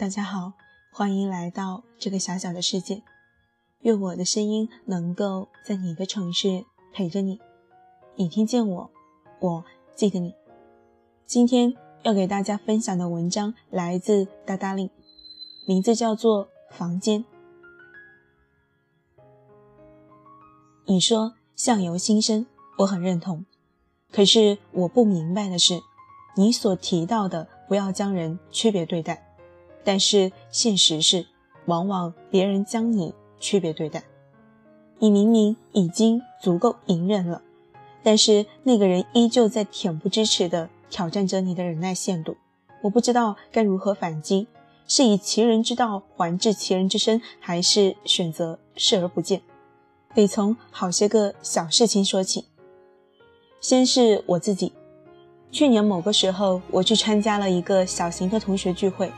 大家好，欢迎来到这个小小的世界。愿我的声音能够在你的城市陪着你。你听见我，我记得你。今天要给大家分享的文章来自达达令，名字叫做《房间》。你说相由心生，我很认同。可是我不明白的是，你所提到的不要将人区别对待。但是现实是，往往别人将你区别对待。你明明已经足够隐忍了，但是那个人依旧在恬不知耻地挑战着你的忍耐限度。我不知道该如何反击，是以其人之道还治其人之身，还是选择视而不见？得从好些个小事情说起。先是我自己，去年某个时候，我去参加了一个小型的同学聚会。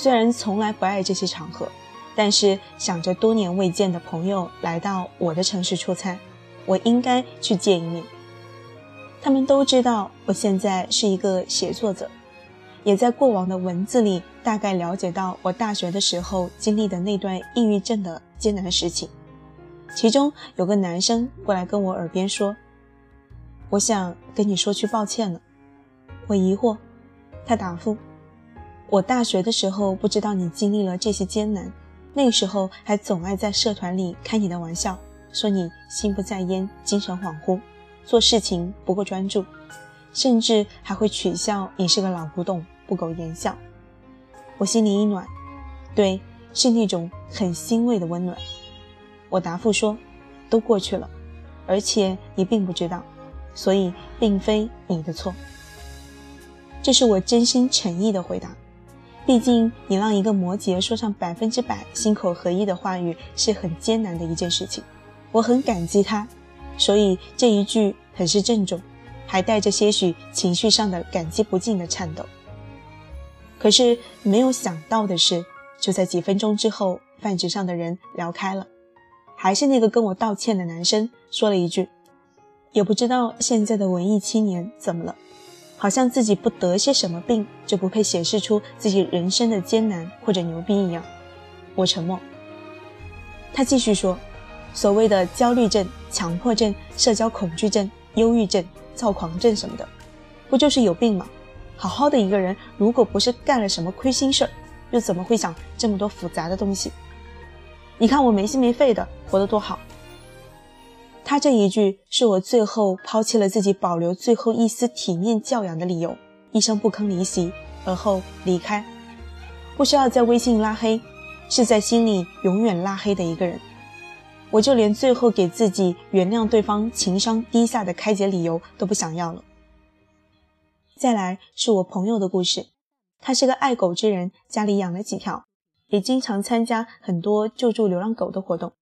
虽然从来不爱这些场合，但是想着多年未见的朋友来到我的城市出差，我应该去见一面。他们都知道我现在是一个写作者，也在过往的文字里大概了解到我大学的时候经历的那段抑郁症的艰难时期。其中有个男生过来跟我耳边说：“我想跟你说句抱歉了。”我疑惑，他答复。我大学的时候不知道你经历了这些艰难，那时候还总爱在社团里开你的玩笑，说你心不在焉、精神恍惚，做事情不够专注，甚至还会取笑你是个老古董、不苟言笑。我心里一暖，对，是那种很欣慰的温暖。我答复说，都过去了，而且你并不知道，所以并非你的错。这是我真心诚意的回答。毕竟，你让一个摩羯说上百分之百心口合一的话语是很艰难的一件事情。我很感激他，所以这一句很是郑重，还带着些许情绪上的感激不尽的颤抖。可是没有想到的是，就在几分钟之后，饭局上的人聊开了，还是那个跟我道歉的男生说了一句：“也不知道现在的文艺青年怎么了。”好像自己不得些什么病，就不配显示出自己人生的艰难或者牛逼一样。我沉默。他继续说：“所谓的焦虑症、强迫症、社交恐惧症、忧郁症、躁狂症什么的，不就是有病吗？好好的一个人，如果不是干了什么亏心事儿，又怎么会想这么多复杂的东西？你看我没心没肺的，活得多好。”他这一句是我最后抛弃了自己保留最后一丝体面教养的理由，一声不吭离席，而后离开。不需要在微信拉黑，是在心里永远拉黑的一个人。我就连最后给自己原谅对方情商低下的开解理由都不想要了。再来是我朋友的故事，他是个爱狗之人，家里养了几条，也经常参加很多救助流浪狗的活动。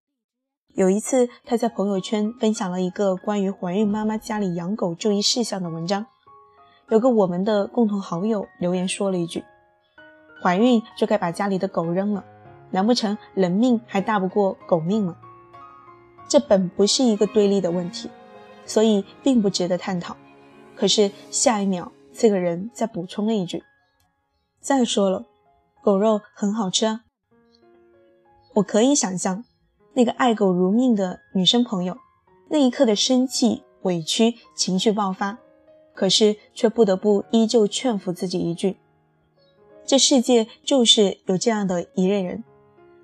有一次，他在朋友圈分享了一个关于怀孕妈妈家里养狗注意事项的文章。有个我们的共同好友留言说了一句：“怀孕就该把家里的狗扔了，难不成人命还大不过狗命吗？”这本不是一个对立的问题，所以并不值得探讨。可是下一秒，这个人再补充了一句：“再说了，狗肉很好吃啊。”我可以想象。那个爱狗如命的女生朋友，那一刻的生气、委屈、情绪爆发，可是却不得不依旧劝服自己一句：这世界就是有这样的一类人，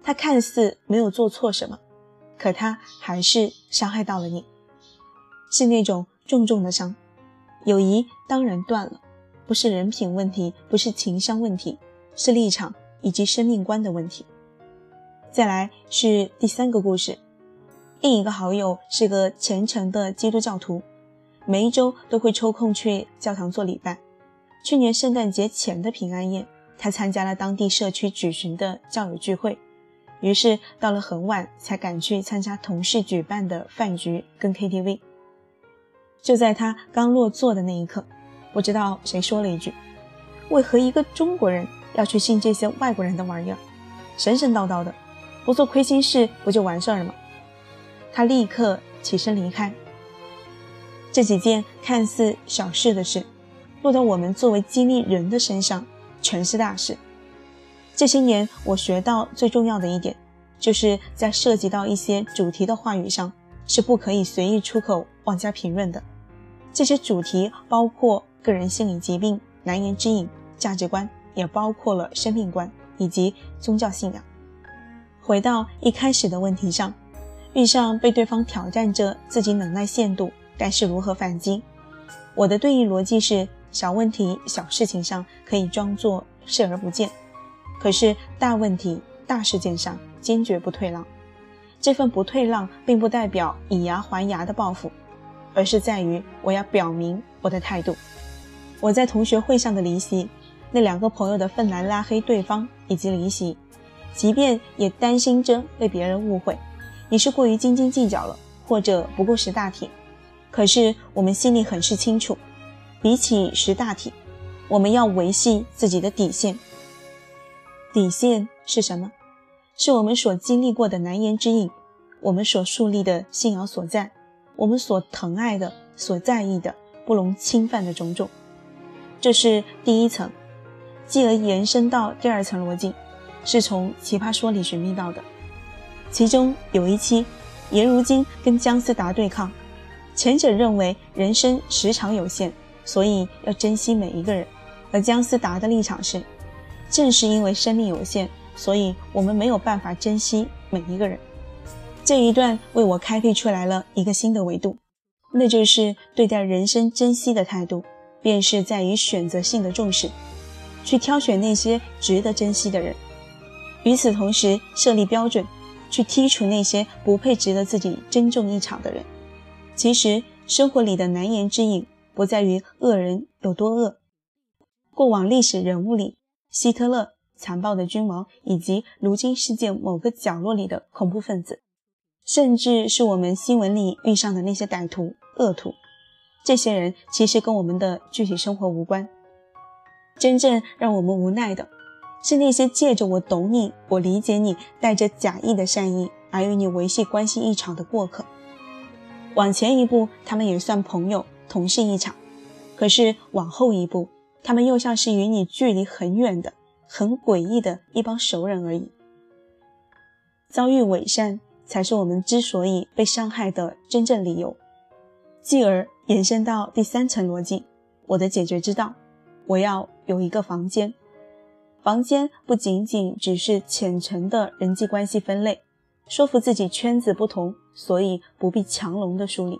他看似没有做错什么，可他还是伤害到了你，是那种重重的伤。友谊当然断了，不是人品问题，不是情商问题，是立场以及生命观的问题。再来是第三个故事，另一个好友是个虔诚的基督教徒，每一周都会抽空去教堂做礼拜。去年圣诞节前的平安夜，他参加了当地社区举行的教友聚会，于是到了很晚才赶去参加同事举办的饭局跟 KTV。就在他刚落座的那一刻，不知道谁说了一句：“为何一个中国人要去信这些外国人的玩意儿？神神叨叨的。”不做亏心事，不就完事儿了吗？他立刻起身离开。这几件看似小事的事，落到我们作为激励人的身上，全是大事。这些年我学到最重要的一点，就是在涉及到一些主题的话语上，是不可以随意出口妄加评论的。这些主题包括个人心理疾病、难言之隐、价值观，也包括了生命观以及宗教信仰。回到一开始的问题上，遇上被对方挑战着自己忍耐限度，该是如何反击？我的对应逻辑是：小问题、小事情上可以装作视而不见，可是大问题、大事件上坚决不退让。这份不退让，并不代表以牙还牙的报复。而是在于我要表明我的态度。我在同学会上的离席，那两个朋友的愤然拉黑对方以及离席，即便也担心着被别人误会，你是过于斤斤计较了，或者不够识大体。可是我们心里很是清楚，比起识大体，我们要维系自己的底线。底线是什么？是我们所经历过的难言之隐，我们所树立的信仰所在。我们所疼爱的、所在意的、不容侵犯的种种，这是第一层。继而延伸到第二层逻辑，是从《奇葩说》里寻觅到的。其中有一期，颜如晶跟姜思达对抗，前者认为人生时长有限，所以要珍惜每一个人；而姜思达的立场是，正是因为生命有限，所以我们没有办法珍惜每一个人。这一段为我开辟出来了一个新的维度，那就是对待人生珍惜的态度，便是在于选择性的重视，去挑选那些值得珍惜的人；与此同时，设立标准，去剔除那些不配值得自己珍重一场的人。其实，生活里的难言之隐，不在于恶人有多恶，过往历史人物里，希特勒残暴的君王，以及如今世界某个角落里的恐怖分子。甚至是我们新闻里遇上的那些歹徒、恶徒，这些人其实跟我们的具体生活无关。真正让我们无奈的，是那些借着“我懂你，我理解你”，带着假意的善意而与你维系关系一场的过客。往前一步，他们也算朋友、同事一场；可是往后一步，他们又像是与你距离很远的、很诡异的一帮熟人而已。遭遇伪善。才是我们之所以被伤害的真正理由，继而延伸到第三层逻辑。我的解决之道，我要有一个房间。房间不仅仅只是浅层的人际关系分类，说服自己圈子不同，所以不必强龙的梳理。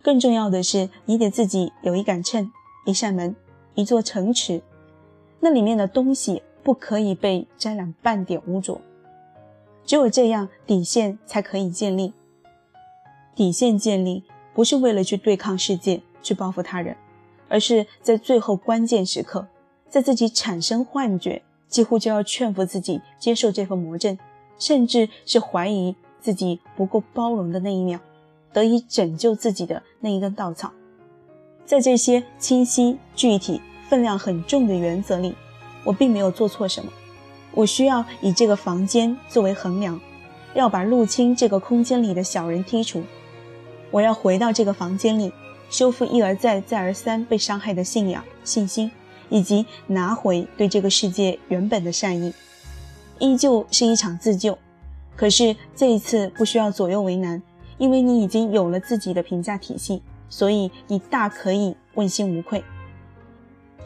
更重要的是，你得自己有一杆秤、一扇门、一座城池，那里面的东西不可以被沾染半点污浊。只有这样，底线才可以建立。底线建立不是为了去对抗世界、去报复他人，而是在最后关键时刻，在自己产生幻觉、几乎就要劝服自己接受这份魔怔，甚至是怀疑自己不够包容的那一秒，得以拯救自己的那一根稻草。在这些清晰、具体、分量很重的原则里，我并没有做错什么。我需要以这个房间作为衡量，要把入侵这个空间里的小人剔除。我要回到这个房间里，修复一而再、再而三被伤害的信仰、信心，以及拿回对这个世界原本的善意。依旧是一场自救，可是这一次不需要左右为难，因为你已经有了自己的评价体系，所以你大可以问心无愧。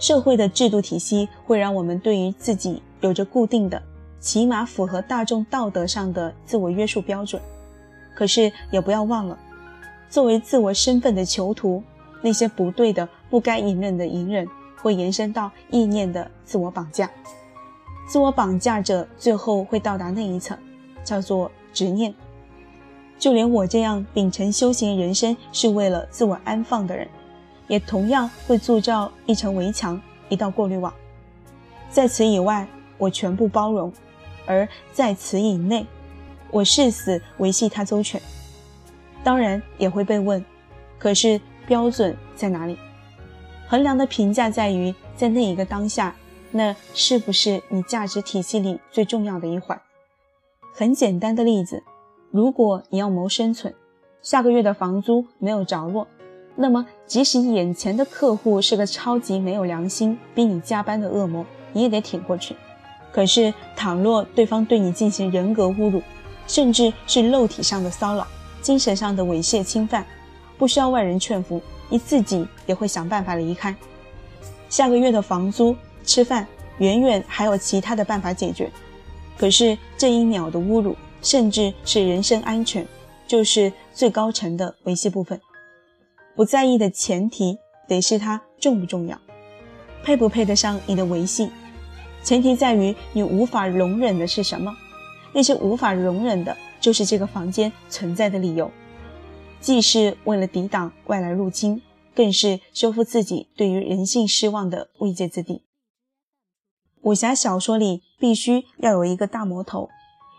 社会的制度体系会让我们对于自己。有着固定的，起码符合大众道德上的自我约束标准。可是也不要忘了，作为自我身份的囚徒，那些不对的、不该隐忍的隐忍，会延伸到意念的自我绑架。自我绑架者最后会到达那一层，叫做执念。就连我这样秉承修行人生是为了自我安放的人，也同样会铸造一层围墙，一道过滤网。在此以外。我全部包容，而在此以内，我誓死维系它周全。当然也会被问，可是标准在哪里？衡量的评价在于，在那一个当下，那是不是你价值体系里最重要的一环？很简单的例子，如果你要谋生存，下个月的房租没有着落，那么即使眼前的客户是个超级没有良心、逼你加班的恶魔，你也得挺过去。可是，倘若对方对你进行人格侮辱，甚至是肉体上的骚扰、精神上的猥亵侵犯，不需要外人劝服，你自己也会想办法离开。下个月的房租、吃饭，远远还有其他的办法解决。可是这一秒的侮辱，甚至是人身安全，就是最高层的维系部分。不在意的前提，得是他重不重要，配不配得上你的维系。前提在于你无法容忍的是什么？那些无法容忍的，就是这个房间存在的理由，既是为了抵挡外来入侵，更是修复自己对于人性失望的慰藉之地。武侠小说里必须要有一个大魔头，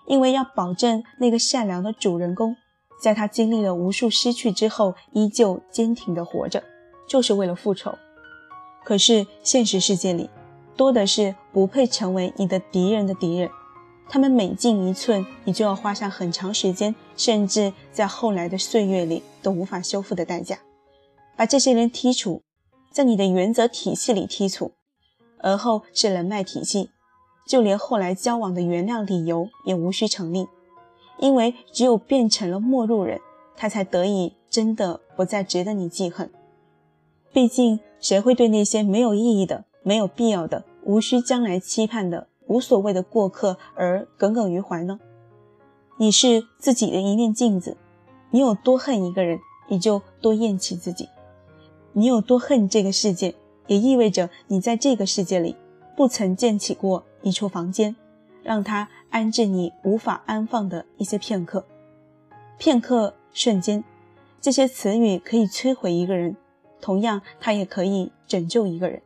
因为要保证那个善良的主人公，在他经历了无数失去之后，依旧坚挺的活着，就是为了复仇。可是现实世界里，多的是不配成为你的敌人的敌人，他们每进一寸，你就要花上很长时间，甚至在后来的岁月里都无法修复的代价，把这些人剔除，在你的原则体系里剔除。而后是人脉体系，就连后来交往的原谅理由也无需成立，因为只有变成了陌路人，他才得以真的不再值得你记恨。毕竟，谁会对那些没有意义的、没有必要的、无需将来期盼的、无所谓的过客而耿耿于怀呢？你是自己的一面镜子，你有多恨一个人，你就多厌弃自己；你有多恨这个世界。也意味着你在这个世界里不曾建起过一处房间，让它安置你无法安放的一些片刻。片刻、瞬间，这些词语可以摧毁一个人，同样，它也可以拯救一个人。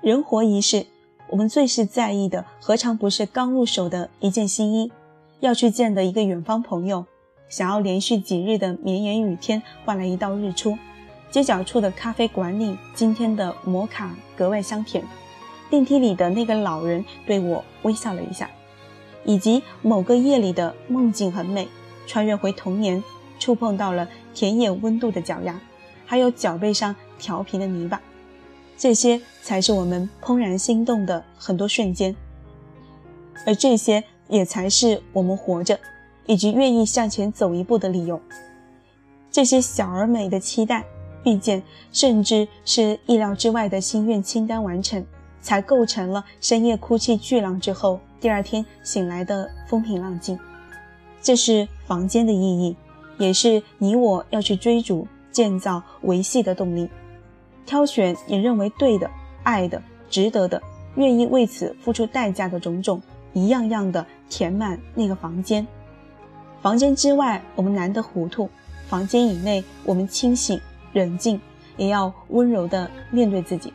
人活一世，我们最是在意的，何尝不是刚入手的一件新衣，要去见的一个远方朋友，想要连续几日的绵延雨天换来一道日出。街角处的咖啡馆里，今天的摩卡格外香甜。电梯里的那个老人对我微笑了一下，以及某个夜里的梦境很美，穿越回童年，触碰到了田野温度的脚丫，还有脚背上调皮的泥巴，这些才是我们怦然心动的很多瞬间，而这些也才是我们活着以及愿意向前走一步的理由。这些小而美的期待。遇见，甚至是意料之外的心愿清单完成，才构成了深夜哭泣巨浪之后，第二天醒来的风平浪静。这是房间的意义，也是你我要去追逐、建造、维系的动力。挑选你认为对的、爱的、值得的、愿意为此付出代价的种种，一样样的填满那个房间。房间之外，我们难得糊涂；房间以内，我们清醒。冷静，也要温柔的面对自己，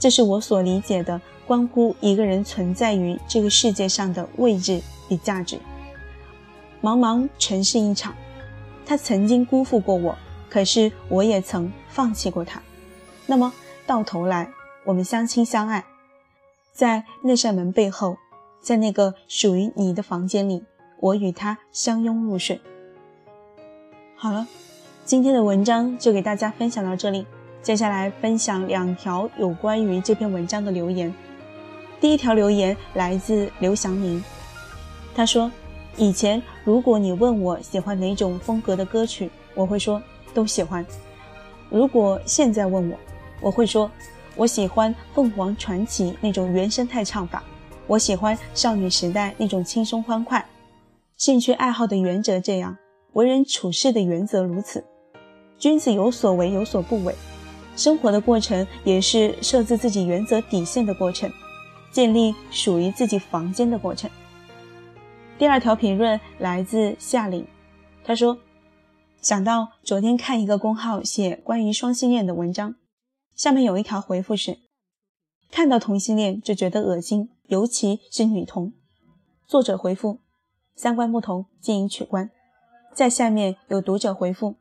这是我所理解的关乎一个人存在于这个世界上的位置与价值。茫茫尘世一场，他曾经辜负过我，可是我也曾放弃过他。那么到头来，我们相亲相爱，在那扇门背后，在那个属于你的房间里，我与他相拥入睡。好了。今天的文章就给大家分享到这里，接下来分享两条有关于这篇文章的留言。第一条留言来自刘祥明，他说：“以前如果你问我喜欢哪种风格的歌曲，我会说都喜欢。如果现在问我，我会说我喜欢凤凰传奇那种原生态唱法，我喜欢少女时代那种轻松欢快。兴趣爱好的原则这样，为人处事的原则如此。”君子有所为，有所不为。生活的过程也是设置自己原则底线的过程，建立属于自己房间的过程。第二条评论来自夏琳，他说：“想到昨天看一个公号写关于双性恋的文章，下面有一条回复是：看到同性恋就觉得恶心，尤其是女同。作者回复：三观不同，建议取关。在下面有读者回复。”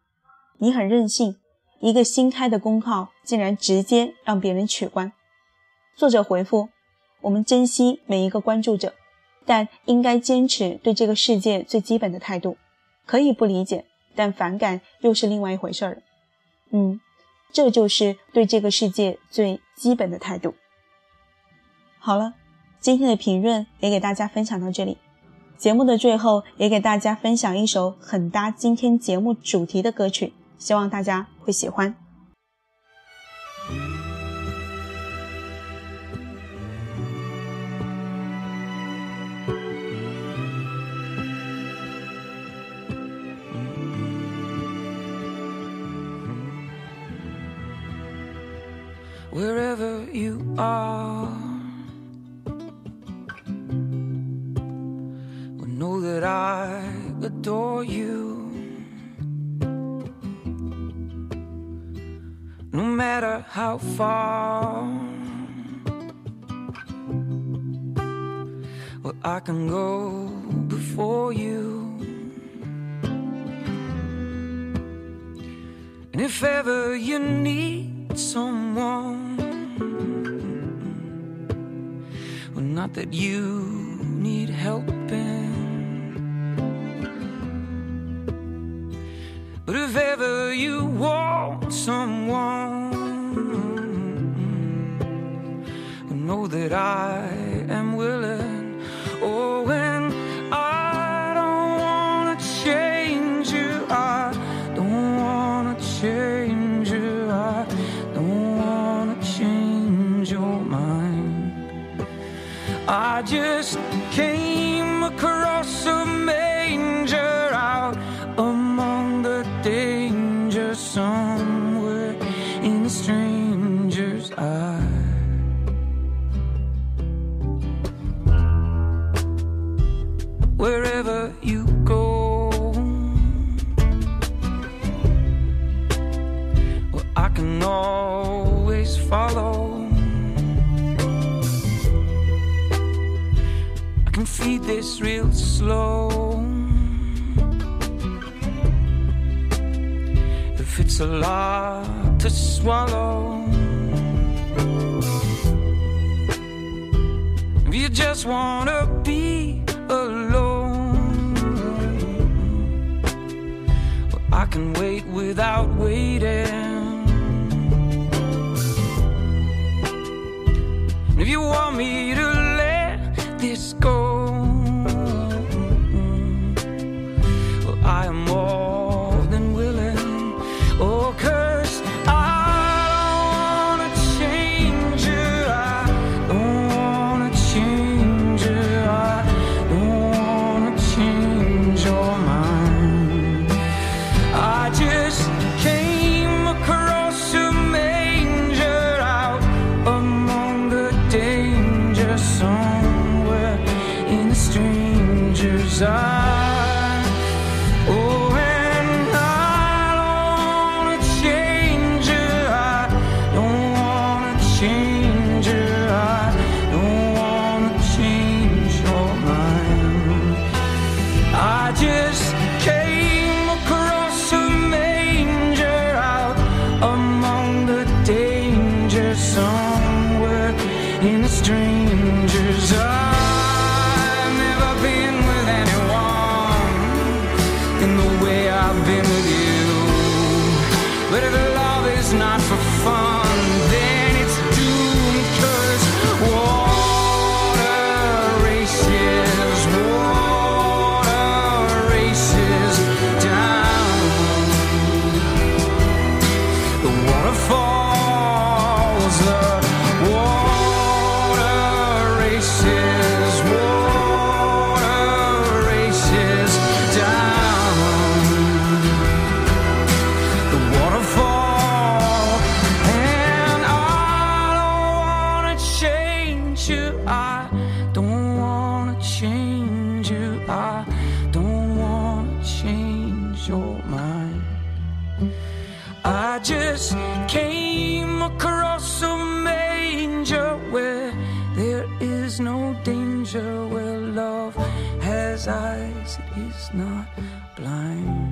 你很任性，一个新开的公号竟然直接让别人取关。作者回复：我们珍惜每一个关注者，但应该坚持对这个世界最基本的态度。可以不理解，但反感又是另外一回事儿。嗯，这就是对这个世界最基本的态度。好了，今天的评论也给大家分享到这里。节目的最后，也给大家分享一首很搭今天节目主题的歌曲，希望大家会喜欢。Wherever you are. know that I adore you. No matter how far, well, I can go before you. And if ever you need someone, not that you need helping. But if ever you want someone, know that I always follow. I can feed this real slow. If it's a lot to swallow, if you just wanna be alone, well, I can wait without waiting. You want me to let this go, eyes, it is not blind.